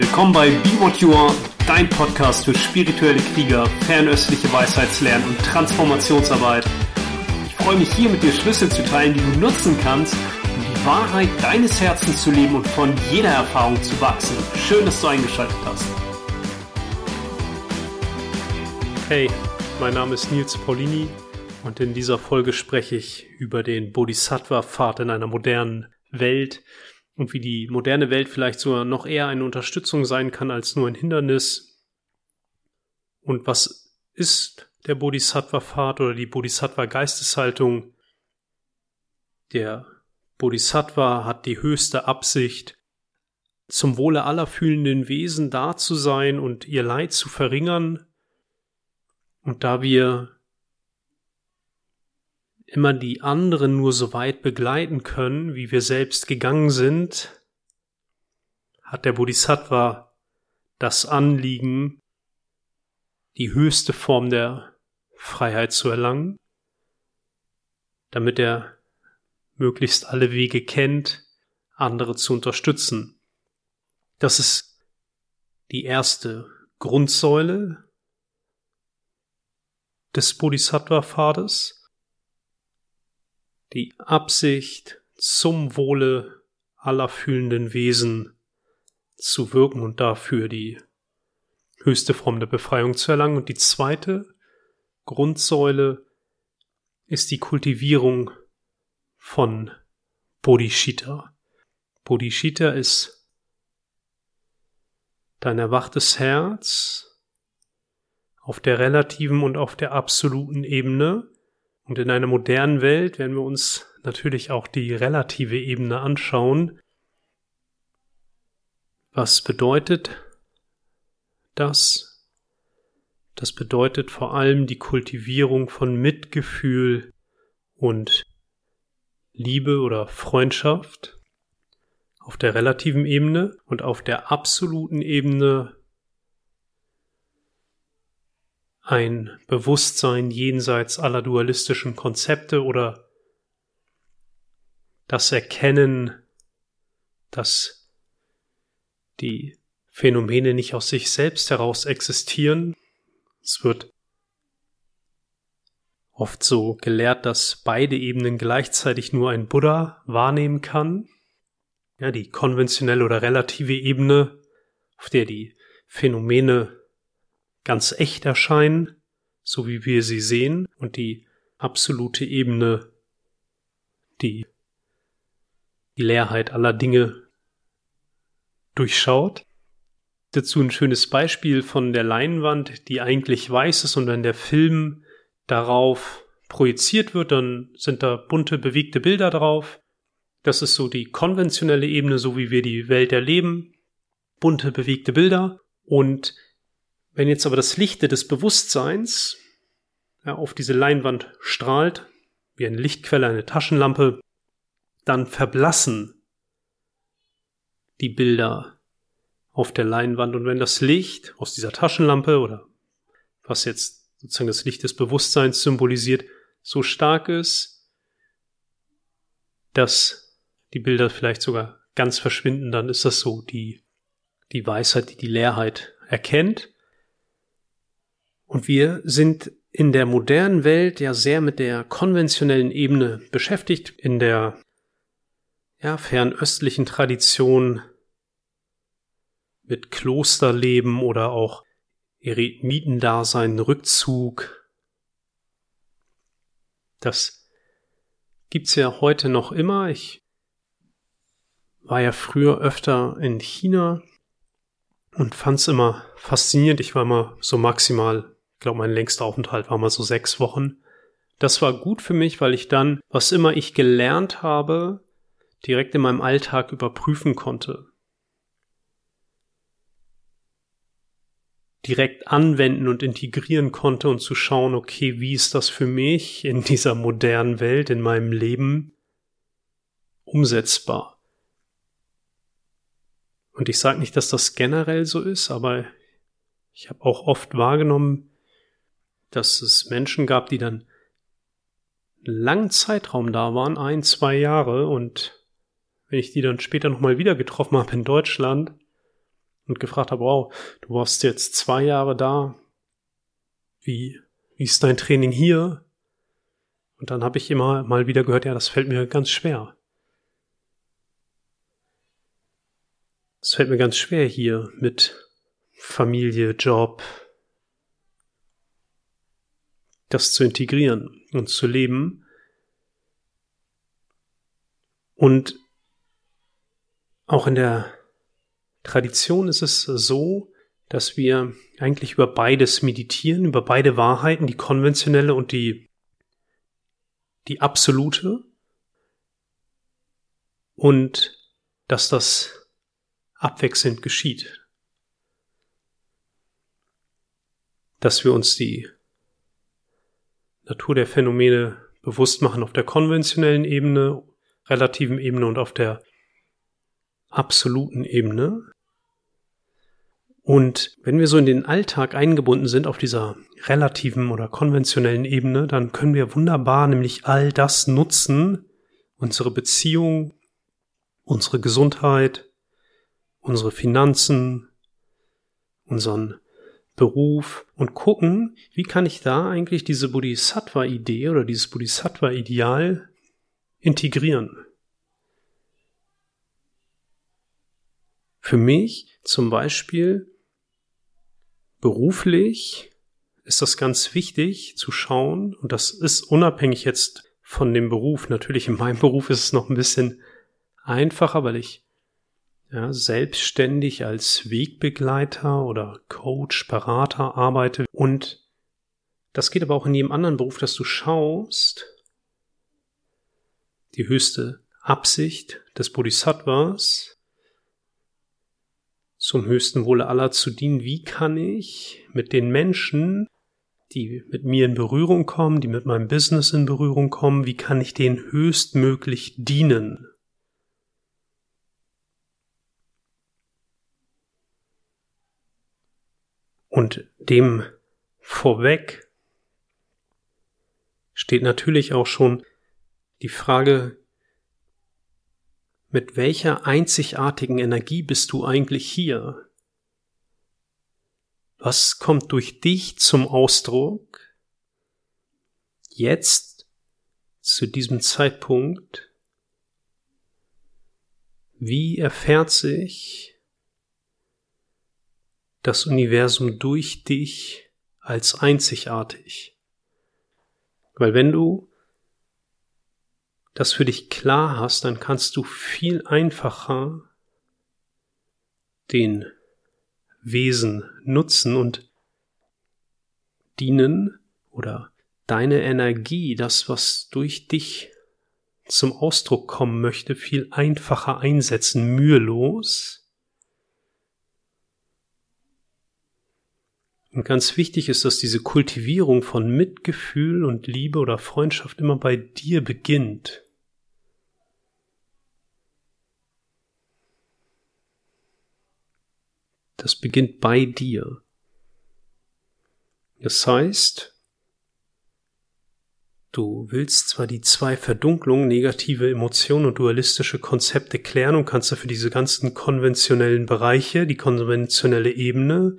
Willkommen bei Be What You Are, dein Podcast für spirituelle Krieger, fernöstliche Weisheitslernen und Transformationsarbeit. Ich freue mich hier mit dir Schlüssel zu teilen, die du nutzen kannst, um die Wahrheit deines Herzens zu leben und von jeder Erfahrung zu wachsen. Schön, dass du eingeschaltet hast. Hey, mein Name ist Nils Paulini und in dieser Folge spreche ich über den Bodhisattva-Pfad in einer modernen Welt und wie die moderne Welt vielleicht sogar noch eher eine Unterstützung sein kann als nur ein Hindernis. Und was ist der Bodhisattva-Pfad oder die Bodhisattva-Geisteshaltung? Der Bodhisattva hat die höchste Absicht, zum Wohle aller fühlenden Wesen da zu sein und ihr Leid zu verringern. Und da wir immer die anderen nur so weit begleiten können, wie wir selbst gegangen sind, hat der Bodhisattva das Anliegen, die höchste Form der Freiheit zu erlangen, damit er möglichst alle Wege kennt, andere zu unterstützen. Das ist die erste Grundsäule des Bodhisattva-Pfades die Absicht, zum Wohle aller fühlenden Wesen zu wirken und dafür die höchste Form der Befreiung zu erlangen. Und die zweite Grundsäule ist die Kultivierung von Bodhicitta. Bodhicitta ist dein erwachtes Herz auf der relativen und auf der absoluten Ebene, und in einer modernen Welt werden wir uns natürlich auch die relative Ebene anschauen. Was bedeutet das? Das bedeutet vor allem die Kultivierung von Mitgefühl und Liebe oder Freundschaft auf der relativen Ebene und auf der absoluten Ebene ein Bewusstsein jenseits aller dualistischen Konzepte oder das Erkennen, dass die Phänomene nicht aus sich selbst heraus existieren. Es wird oft so gelehrt, dass beide Ebenen gleichzeitig nur ein Buddha wahrnehmen kann. Ja, die konventionelle oder relative Ebene, auf der die Phänomene ganz echt erscheinen, so wie wir sie sehen, und die absolute Ebene, die die Leerheit aller Dinge durchschaut. Dazu ein schönes Beispiel von der Leinwand, die eigentlich weiß ist und wenn der Film darauf projiziert wird, dann sind da bunte, bewegte Bilder drauf. Das ist so die konventionelle Ebene, so wie wir die Welt erleben. Bunte, bewegte Bilder. Und wenn jetzt aber das Lichte des Bewusstseins ja, auf diese Leinwand strahlt, wie eine Lichtquelle, eine Taschenlampe, dann verblassen die Bilder auf der Leinwand. Und wenn das Licht aus dieser Taschenlampe oder was jetzt sozusagen das Licht des Bewusstseins symbolisiert, so stark ist, dass die Bilder vielleicht sogar ganz verschwinden, dann ist das so die, die Weisheit, die die Leerheit erkennt und wir sind in der modernen Welt ja sehr mit der konventionellen Ebene beschäftigt, in der ja, fernöstlichen Tradition mit Klosterleben oder auch Eremitendasein, Rückzug. Das gibt's ja heute noch immer. Ich war ja früher öfter in China und fand's immer faszinierend. Ich war immer so maximal ich glaube, mein längster Aufenthalt war mal so sechs Wochen. Das war gut für mich, weil ich dann, was immer ich gelernt habe, direkt in meinem Alltag überprüfen konnte. direkt anwenden und integrieren konnte und zu schauen, okay, wie ist das für mich in dieser modernen Welt, in meinem Leben umsetzbar? Und ich sage nicht, dass das generell so ist, aber ich habe auch oft wahrgenommen, dass es Menschen gab, die dann einen langen Zeitraum da waren, ein, zwei Jahre, und wenn ich die dann später nochmal wieder getroffen habe in Deutschland, und gefragt habe, wow, du warst jetzt zwei Jahre da, wie, wie ist dein Training hier? Und dann habe ich immer mal wieder gehört, ja, das fällt mir ganz schwer. Es fällt mir ganz schwer hier mit Familie, Job, das zu integrieren und zu leben. Und auch in der Tradition ist es so, dass wir eigentlich über beides meditieren, über beide Wahrheiten, die konventionelle und die, die absolute. Und dass das abwechselnd geschieht. Dass wir uns die Natur der Phänomene bewusst machen auf der konventionellen Ebene, relativen Ebene und auf der absoluten Ebene. Und wenn wir so in den Alltag eingebunden sind auf dieser relativen oder konventionellen Ebene, dann können wir wunderbar nämlich all das nutzen, unsere Beziehung, unsere Gesundheit, unsere Finanzen, unseren Beruf und gucken, wie kann ich da eigentlich diese Bodhisattva-Idee oder dieses Bodhisattva-Ideal integrieren. Für mich zum Beispiel beruflich ist das ganz wichtig zu schauen, und das ist unabhängig jetzt von dem Beruf. Natürlich in meinem Beruf ist es noch ein bisschen einfacher, weil ich ja, selbstständig als Wegbegleiter oder Coach, Berater arbeite. Und das geht aber auch in jedem anderen Beruf, dass du schaust, die höchste Absicht des Bodhisattvas zum höchsten Wohle aller zu dienen. Wie kann ich mit den Menschen, die mit mir in Berührung kommen, die mit meinem Business in Berührung kommen, wie kann ich denen höchstmöglich dienen? Und dem vorweg steht natürlich auch schon die Frage, mit welcher einzigartigen Energie bist du eigentlich hier? Was kommt durch dich zum Ausdruck? Jetzt, zu diesem Zeitpunkt? Wie erfährt sich das Universum durch dich als einzigartig? Weil wenn du das für dich klar hast, dann kannst du viel einfacher den Wesen nutzen und dienen oder deine Energie, das, was durch dich zum Ausdruck kommen möchte, viel einfacher einsetzen, mühelos. Und ganz wichtig ist, dass diese Kultivierung von Mitgefühl und Liebe oder Freundschaft immer bei dir beginnt. Das beginnt bei dir. Das heißt, du willst zwar die zwei Verdunklungen, negative Emotionen und dualistische Konzepte klären und kannst dafür diese ganzen konventionellen Bereiche, die konventionelle Ebene,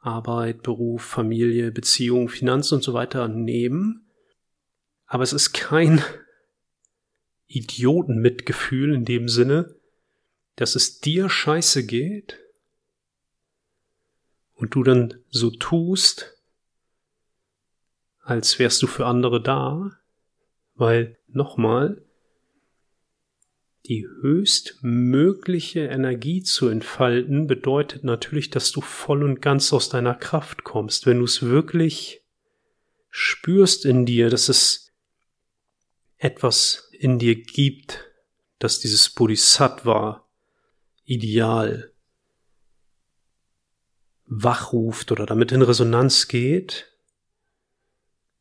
Arbeit, Beruf, Familie, Beziehung, Finanzen und so weiter nehmen. Aber es ist kein Idiotenmitgefühl in dem Sinne, dass es dir scheiße geht und du dann so tust, als wärst du für andere da, weil nochmal, die höchstmögliche Energie zu entfalten, bedeutet natürlich, dass du voll und ganz aus deiner Kraft kommst. Wenn du es wirklich spürst in dir, dass es etwas in dir gibt, dass dieses Bodhisattva Ideal wachruft oder damit in Resonanz geht,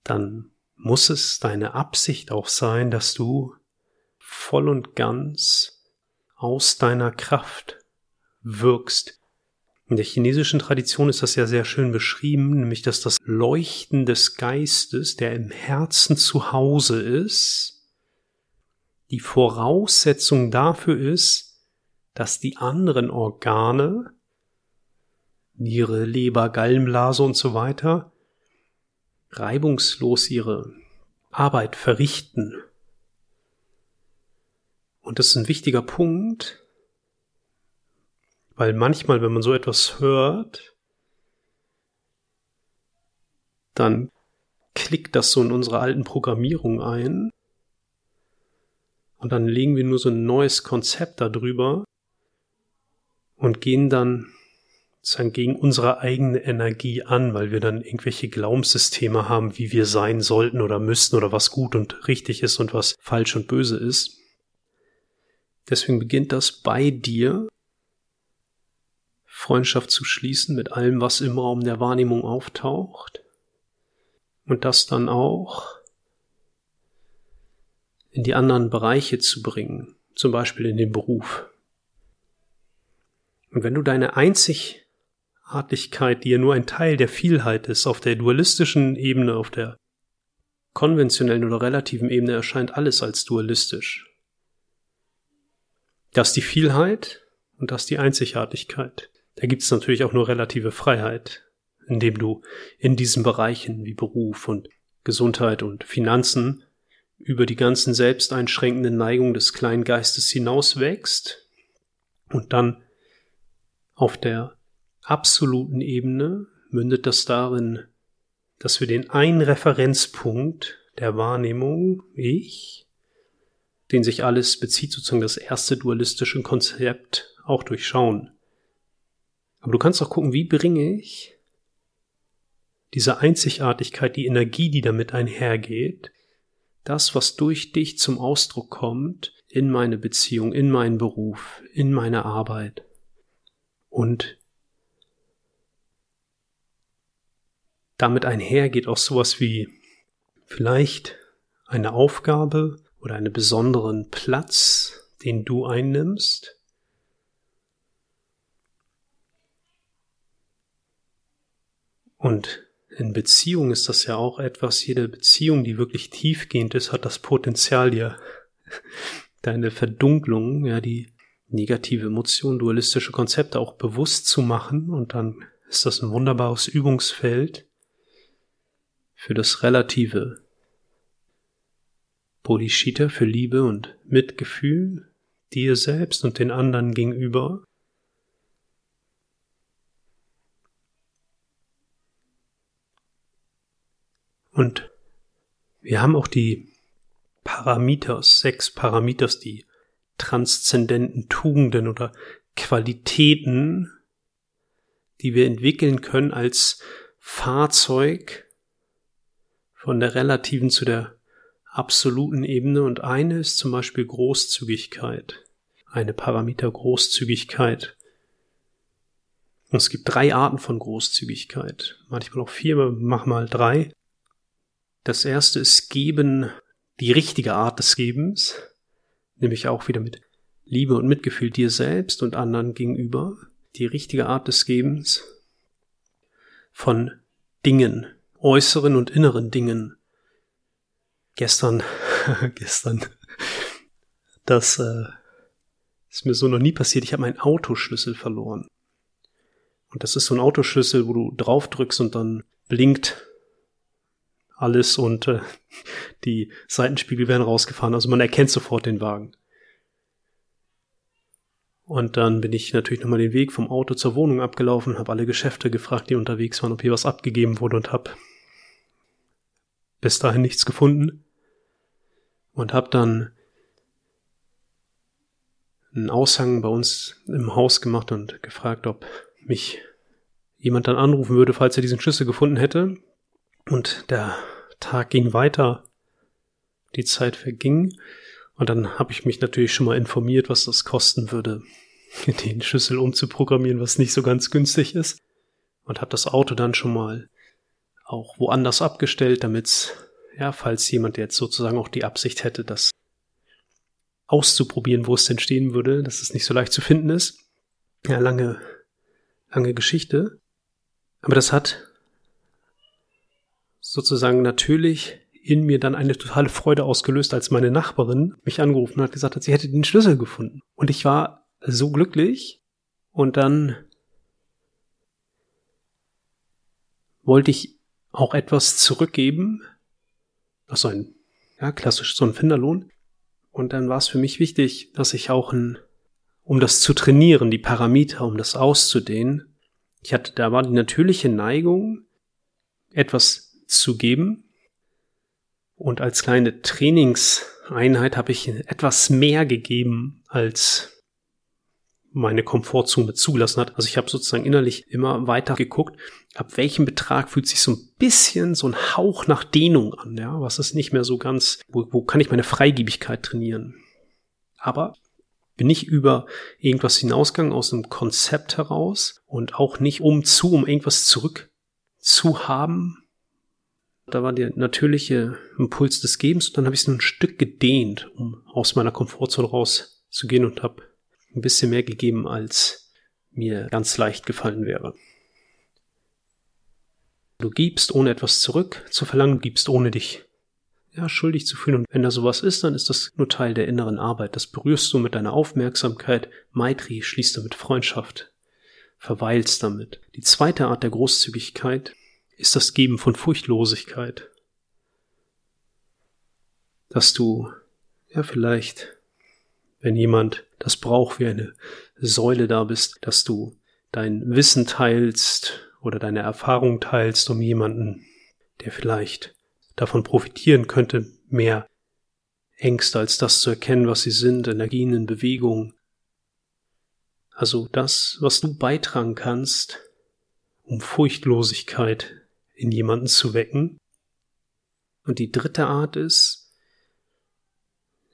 dann muss es deine Absicht auch sein, dass du voll und ganz aus deiner Kraft wirkst. In der chinesischen Tradition ist das ja sehr schön beschrieben, nämlich dass das Leuchten des Geistes, der im Herzen zu Hause ist, die Voraussetzung dafür ist, dass die anderen Organe Niere, Leber, Gallenblase und so weiter reibungslos ihre Arbeit verrichten. Und das ist ein wichtiger Punkt, weil manchmal, wenn man so etwas hört, dann klickt das so in unsere alten Programmierung ein und dann legen wir nur so ein neues Konzept darüber und gehen dann gegen unsere eigene Energie an, weil wir dann irgendwelche Glaubenssysteme haben, wie wir sein sollten oder müssten oder was gut und richtig ist und was falsch und böse ist. Deswegen beginnt das bei dir, Freundschaft zu schließen mit allem, was im Raum der Wahrnehmung auftaucht und das dann auch in die anderen Bereiche zu bringen, zum Beispiel in den Beruf. Und wenn du deine Einzigartigkeit, die ja nur ein Teil der Vielheit ist, auf der dualistischen Ebene, auf der konventionellen oder relativen Ebene erscheint alles als dualistisch. Das die Vielheit und das die Einzigartigkeit. Da gibt es natürlich auch nur relative Freiheit, indem du in diesen Bereichen wie Beruf und Gesundheit und Finanzen über die ganzen selbsteinschränkenden Neigungen des kleinen Geistes hinauswächst und dann auf der absoluten Ebene mündet das darin, dass wir den einen Referenzpunkt der Wahrnehmung, ich, den sich alles bezieht, sozusagen das erste dualistische Konzept, auch durchschauen. Aber du kannst auch gucken, wie bringe ich diese Einzigartigkeit, die Energie, die damit einhergeht, das, was durch dich zum Ausdruck kommt, in meine Beziehung, in meinen Beruf, in meine Arbeit. Und damit einher geht auch sowas wie vielleicht eine Aufgabe oder einen besonderen Platz, den du einnimmst. Und in Beziehung ist das ja auch etwas, jede Beziehung, die wirklich tiefgehend ist, hat das Potenzial, dir deine Verdunklung, ja, die negative Emotionen, dualistische Konzepte auch bewusst zu machen. Und dann ist das ein wunderbares Übungsfeld für das relative Bodhicitta, für Liebe und Mitgefühl dir selbst und den anderen gegenüber. Und wir haben auch die Parameters, sechs Parameters, die transzendenten Tugenden oder Qualitäten, die wir entwickeln können als Fahrzeug von der relativen zu der absoluten Ebene und eine ist zum Beispiel Großzügigkeit, eine Parameter Großzügigkeit. Und es gibt drei Arten von Großzügigkeit, manchmal auch vier, aber mach mal drei. Das erste ist Geben, die richtige Art des Gebens nämlich auch wieder mit Liebe und Mitgefühl dir selbst und anderen gegenüber, die richtige Art des Gebens von Dingen, äußeren und inneren Dingen. Gestern, gestern, das äh, ist mir so noch nie passiert. Ich habe meinen Autoschlüssel verloren. Und das ist so ein Autoschlüssel, wo du drauf drückst und dann blinkt alles und äh, die Seitenspiegel werden rausgefahren. Also man erkennt sofort den Wagen. Und dann bin ich natürlich nochmal den Weg vom Auto zur Wohnung abgelaufen, habe alle Geschäfte gefragt, die unterwegs waren, ob hier was abgegeben wurde und habe bis dahin nichts gefunden. Und habe dann einen Aushang bei uns im Haus gemacht und gefragt, ob mich jemand dann anrufen würde, falls er diesen Schlüssel gefunden hätte. Und der Tag ging weiter, die Zeit verging und dann habe ich mich natürlich schon mal informiert, was das kosten würde, den Schlüssel umzuprogrammieren, was nicht so ganz günstig ist. Und habe das Auto dann schon mal auch woanders abgestellt, damit's, ja, falls jemand jetzt sozusagen auch die Absicht hätte, das auszuprobieren, wo es denn stehen würde, dass es nicht so leicht zu finden ist. Ja, lange, lange Geschichte. Aber das hat sozusagen natürlich in mir dann eine totale Freude ausgelöst, als meine Nachbarin mich angerufen hat, gesagt hat, sie hätte den Schlüssel gefunden. Und ich war so glücklich. Und dann wollte ich auch etwas zurückgeben. Also ein, ja, klassisch so ein Finderlohn. Und dann war es für mich wichtig, dass ich auch ein, um das zu trainieren, die Parameter, um das auszudehnen, ich hatte, da war die natürliche Neigung, etwas zu geben. Und als kleine Trainingseinheit habe ich etwas mehr gegeben, als meine Komfortzone zugelassen hat. Also ich habe sozusagen innerlich immer weiter geguckt, ab welchem Betrag fühlt sich so ein bisschen so ein Hauch nach Dehnung an, ja, was ist nicht mehr so ganz, wo, wo kann ich meine Freigebigkeit trainieren? Aber bin nicht über irgendwas hinausgegangen aus einem Konzept heraus und auch nicht um zu, um irgendwas zurück zu haben. Da war der natürliche Impuls des Gebens und dann habe ich es ein Stück gedehnt, um aus meiner Komfortzone rauszugehen und habe ein bisschen mehr gegeben, als mir ganz leicht gefallen wäre. Du gibst, ohne etwas zurück zu verlangen, du gibst, ohne dich ja, schuldig zu fühlen. Und wenn da sowas ist, dann ist das nur Teil der inneren Arbeit. Das berührst du mit deiner Aufmerksamkeit. Maitri schließt damit Freundschaft. Verweilst damit. Die zweite Art der Großzügigkeit ist das Geben von Furchtlosigkeit. Dass du, ja, vielleicht, wenn jemand das braucht, wie eine Säule da bist, dass du dein Wissen teilst oder deine Erfahrung teilst, um jemanden, der vielleicht davon profitieren könnte, mehr Ängste als das zu erkennen, was sie sind, Energien in Bewegung. Also das, was du beitragen kannst, um Furchtlosigkeit in jemanden zu wecken. Und die dritte Art ist,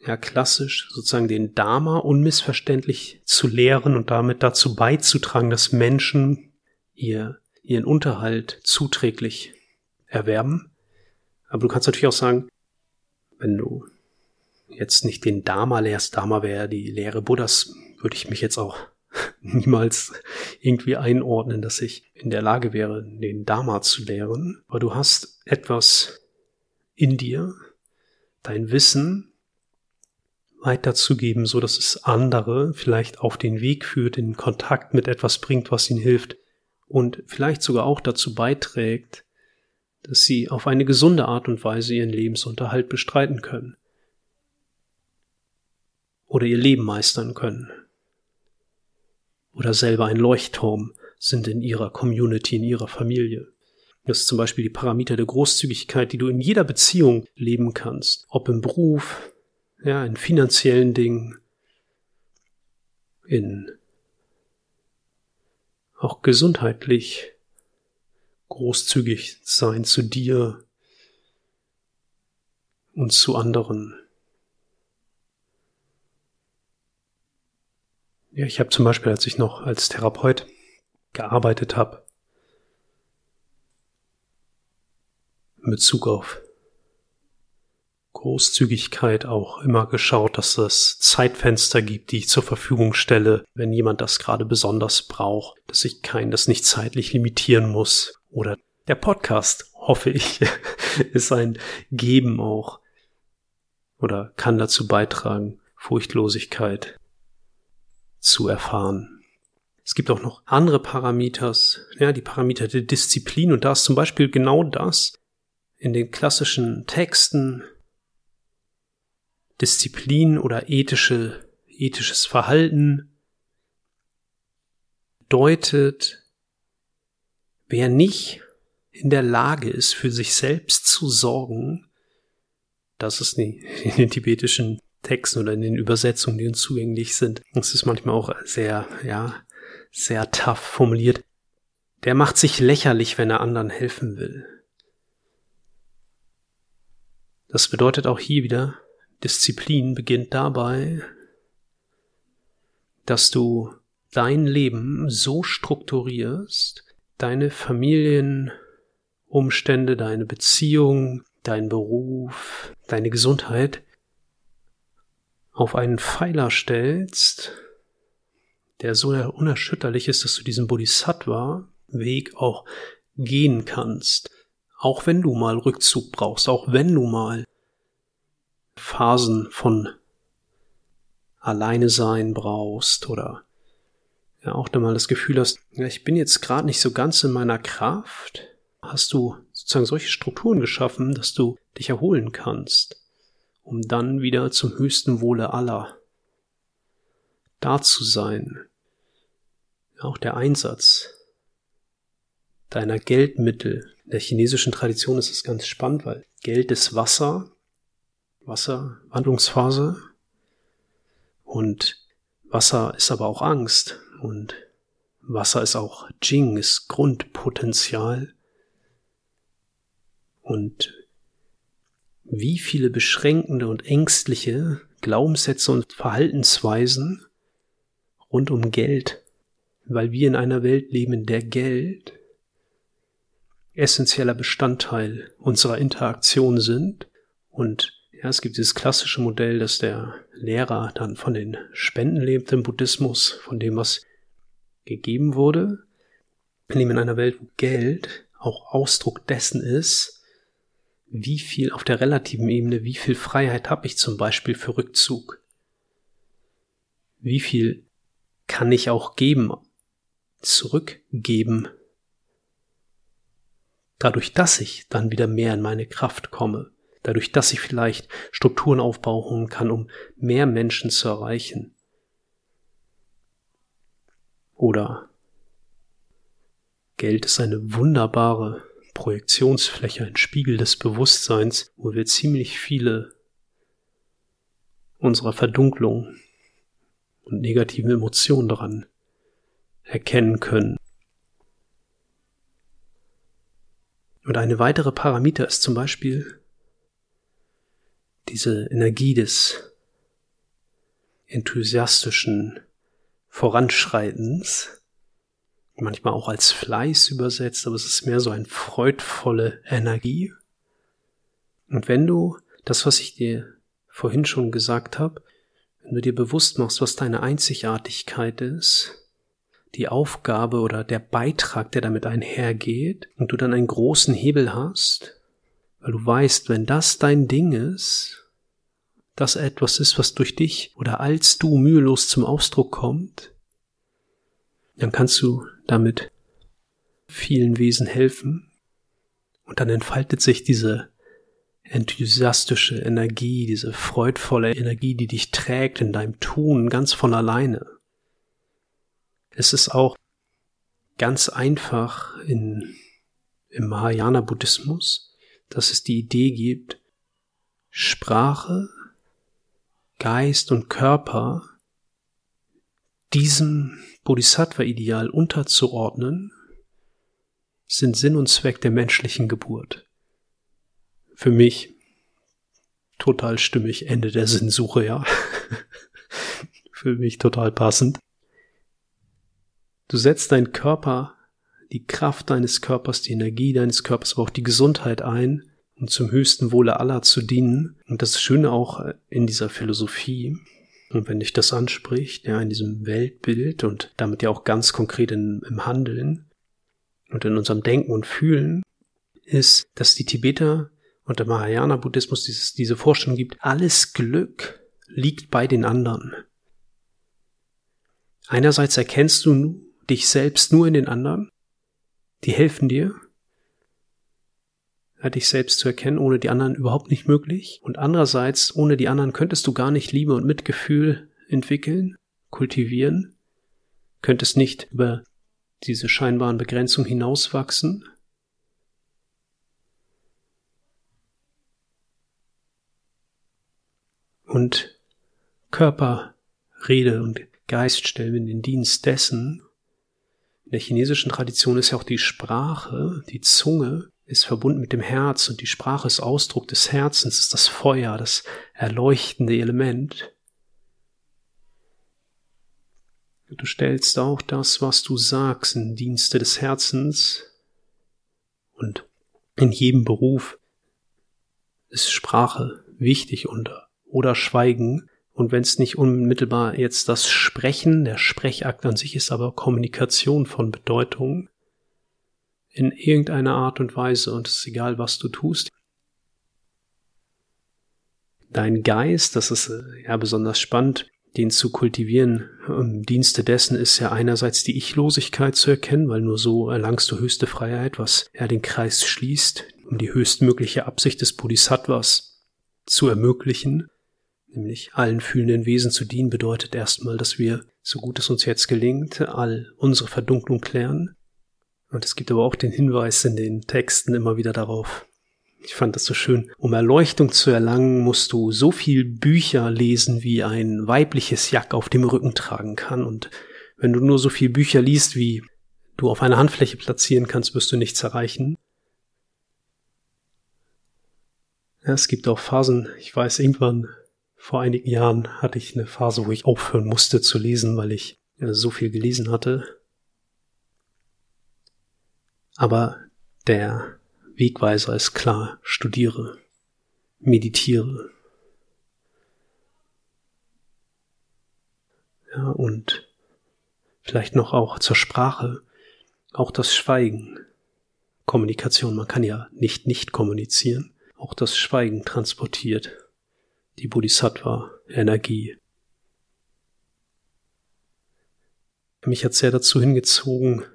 ja klassisch, sozusagen den Dharma unmissverständlich zu lehren und damit dazu beizutragen, dass Menschen ihr, ihren Unterhalt zuträglich erwerben. Aber du kannst natürlich auch sagen, wenn du jetzt nicht den Dharma lehrst, Dharma wäre die Lehre Buddhas, würde ich mich jetzt auch niemals irgendwie einordnen, dass ich in der Lage wäre, den Dharma zu lehren. Aber du hast etwas in dir, dein Wissen weiterzugeben, so dass es andere vielleicht auf den Weg führt, in Kontakt mit etwas bringt, was ihnen hilft und vielleicht sogar auch dazu beiträgt, dass sie auf eine gesunde Art und Weise ihren Lebensunterhalt bestreiten können oder ihr Leben meistern können oder selber ein Leuchtturm sind in ihrer Community, in ihrer Familie. Das ist zum Beispiel die Parameter der Großzügigkeit, die du in jeder Beziehung leben kannst, ob im Beruf, ja, in finanziellen Dingen, in auch gesundheitlich, großzügig sein zu dir und zu anderen. Ja, ich habe zum Beispiel, als ich noch als Therapeut gearbeitet habe, in Bezug auf Großzügigkeit auch immer geschaut, dass es Zeitfenster gibt, die ich zur Verfügung stelle, wenn jemand das gerade besonders braucht, dass ich kein, das nicht zeitlich limitieren muss, oder der Podcast, hoffe ich, ist ein Geben auch. Oder kann dazu beitragen, Furchtlosigkeit zu erfahren. Es gibt auch noch andere Parameters, ja, die Parameter der Disziplin. Und da ist zum Beispiel genau das in den klassischen Texten Disziplin oder ethische, ethisches Verhalten deutet Wer nicht in der Lage ist, für sich selbst zu sorgen, das ist in den tibetischen Texten oder in den Übersetzungen, die uns zugänglich sind. Das ist manchmal auch sehr, ja, sehr tough formuliert. Der macht sich lächerlich, wenn er anderen helfen will. Das bedeutet auch hier wieder, Disziplin beginnt dabei, dass du dein Leben so strukturierst, deine Familienumstände, deine Beziehung, dein Beruf, deine Gesundheit auf einen Pfeiler stellst, der so unerschütterlich ist, dass du diesen Bodhisattva Weg auch gehen kannst. Auch wenn du mal Rückzug brauchst, auch wenn du mal Phasen von Alleine sein brauchst oder ja auch da mal das Gefühl hast, ja, ich bin jetzt gerade nicht so ganz in meiner Kraft, hast du sozusagen solche Strukturen geschaffen, dass du dich erholen kannst, um dann wieder zum höchsten Wohle aller da zu sein. Auch der Einsatz deiner Geldmittel. In der chinesischen Tradition ist es ganz spannend, weil Geld ist Wasser, Wasser, Wandlungsphase. Und Wasser ist aber auch Angst. Und Wasser ist auch Jing, ist Grundpotenzial. Und wie viele beschränkende und ängstliche Glaubenssätze und Verhaltensweisen rund um Geld, weil wir in einer Welt leben, in der Geld essentieller Bestandteil unserer Interaktion sind. Und ja, es gibt dieses klassische Modell, dass der Lehrer dann von den Spenden lebt im Buddhismus, von dem, was gegeben wurde. Wir leben in einer Welt, wo Geld auch Ausdruck dessen ist, wie viel auf der relativen Ebene, wie viel Freiheit habe ich zum Beispiel für Rückzug? Wie viel kann ich auch geben, zurückgeben dadurch, dass ich dann wieder mehr in meine Kraft komme, dadurch, dass ich vielleicht Strukturen aufbauen kann, um mehr Menschen zu erreichen. Oder Geld ist eine wunderbare Projektionsfläche, ein Spiegel des Bewusstseins, wo wir ziemlich viele unserer Verdunklung und negativen Emotionen daran erkennen können. Und eine weitere Parameter ist zum Beispiel diese Energie des enthusiastischen Voranschreitens, manchmal auch als Fleiß übersetzt, aber es ist mehr so eine freudvolle Energie. Und wenn du das, was ich dir vorhin schon gesagt habe, wenn du dir bewusst machst, was deine Einzigartigkeit ist, die Aufgabe oder der Beitrag, der damit einhergeht, und du dann einen großen Hebel hast, weil du weißt, wenn das dein Ding ist, das etwas ist, was durch dich oder als du mühelos zum Ausdruck kommt, dann kannst du damit vielen Wesen helfen und dann entfaltet sich diese enthusiastische Energie, diese freudvolle Energie, die dich trägt in deinem Tun ganz von alleine. Es ist auch ganz einfach in, im Mahayana-Buddhismus, dass es die Idee gibt, Sprache, Geist und Körper diesem Bodhisattva-Ideal unterzuordnen, sind Sinn und Zweck der menschlichen Geburt. Für mich total stimmig, Ende der Sinnsuche, ja. Für mich total passend. Du setzt deinen Körper, die Kraft deines Körpers, die Energie deines Körpers, aber auch die Gesundheit ein, um zum höchsten Wohle aller zu dienen. Und das Schöne auch in dieser Philosophie, und wenn dich das anspricht, ja, in diesem Weltbild und damit ja auch ganz konkret in, im Handeln und in unserem Denken und Fühlen, ist, dass die Tibeter und der Mahayana-Buddhismus diese Vorstellung gibt, alles Glück liegt bei den anderen. Einerseits erkennst du dich selbst nur in den anderen, die helfen dir, dich selbst zu erkennen, ohne die anderen überhaupt nicht möglich. Und andererseits, ohne die anderen könntest du gar nicht Liebe und Mitgefühl entwickeln, kultivieren, könntest nicht über diese scheinbaren Begrenzungen hinauswachsen. Und Körper, Rede und Geist stellen in den Dienst dessen, in der chinesischen Tradition ist ja auch die Sprache, die Zunge, ist verbunden mit dem Herz und die Sprache ist Ausdruck des Herzens, ist das Feuer, das erleuchtende Element. Du stellst auch das, was du sagst, in Dienste des Herzens und in jedem Beruf ist Sprache wichtig und oder Schweigen und wenn es nicht unmittelbar jetzt das Sprechen, der Sprechakt an sich ist, aber Kommunikation von Bedeutung in irgendeiner Art und Weise und es ist egal, was du tust. Dein Geist, das ist äh, ja besonders spannend. den zu kultivieren. Im Dienste dessen ist ja einerseits die Ichlosigkeit zu erkennen, weil nur so erlangst du höchste Freiheit, was er den Kreis schließt, um die höchstmögliche Absicht des Bodhisattvas zu ermöglichen, nämlich allen fühlenden Wesen zu dienen, bedeutet erstmal, dass wir, so gut es uns jetzt gelingt, all unsere Verdunklung klären. Und es gibt aber auch den Hinweis in den Texten immer wieder darauf, ich fand das so schön. Um Erleuchtung zu erlangen, musst du so viel Bücher lesen, wie ein weibliches Jack auf dem Rücken tragen kann. Und wenn du nur so viel Bücher liest, wie du auf einer Handfläche platzieren kannst, wirst du nichts erreichen. Ja, es gibt auch Phasen, ich weiß, irgendwann vor einigen Jahren hatte ich eine Phase, wo ich aufhören musste zu lesen, weil ich so viel gelesen hatte. Aber der Wegweiser ist klar. Studiere. Meditiere. Ja, und vielleicht noch auch zur Sprache. Auch das Schweigen. Kommunikation. Man kann ja nicht nicht kommunizieren. Auch das Schweigen transportiert die Bodhisattva Energie. Mich hat sehr dazu hingezogen,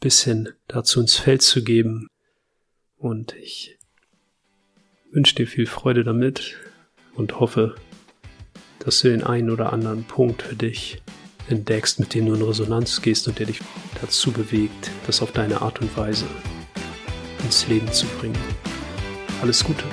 bisschen dazu ins Feld zu geben. Und ich wünsche dir viel Freude damit und hoffe, dass du den einen oder anderen Punkt für dich entdeckst, mit dem du in Resonanz gehst und der dich dazu bewegt, das auf deine Art und Weise ins Leben zu bringen. Alles Gute.